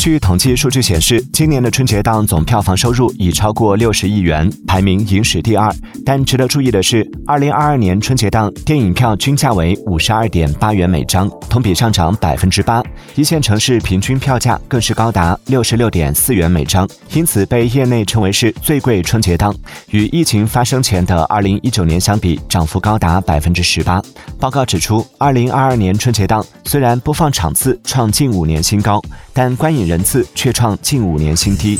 据统计数据显示，今年的春节档总票房收入已超过六十亿元，排名影史第二。但值得注意的是，二零二二年春节档电影票均价为五十二点八元每张，同比上涨百分之八。一线城市平均票价更是高达六十六点四元每张，因此被业内称为是最贵春节档。与疫情发生前的二零一九年相比，涨幅高达百分之十八。报告指出，二零二二年春节档虽然播放场次创近五年新高，但观影人次却创近五年新低。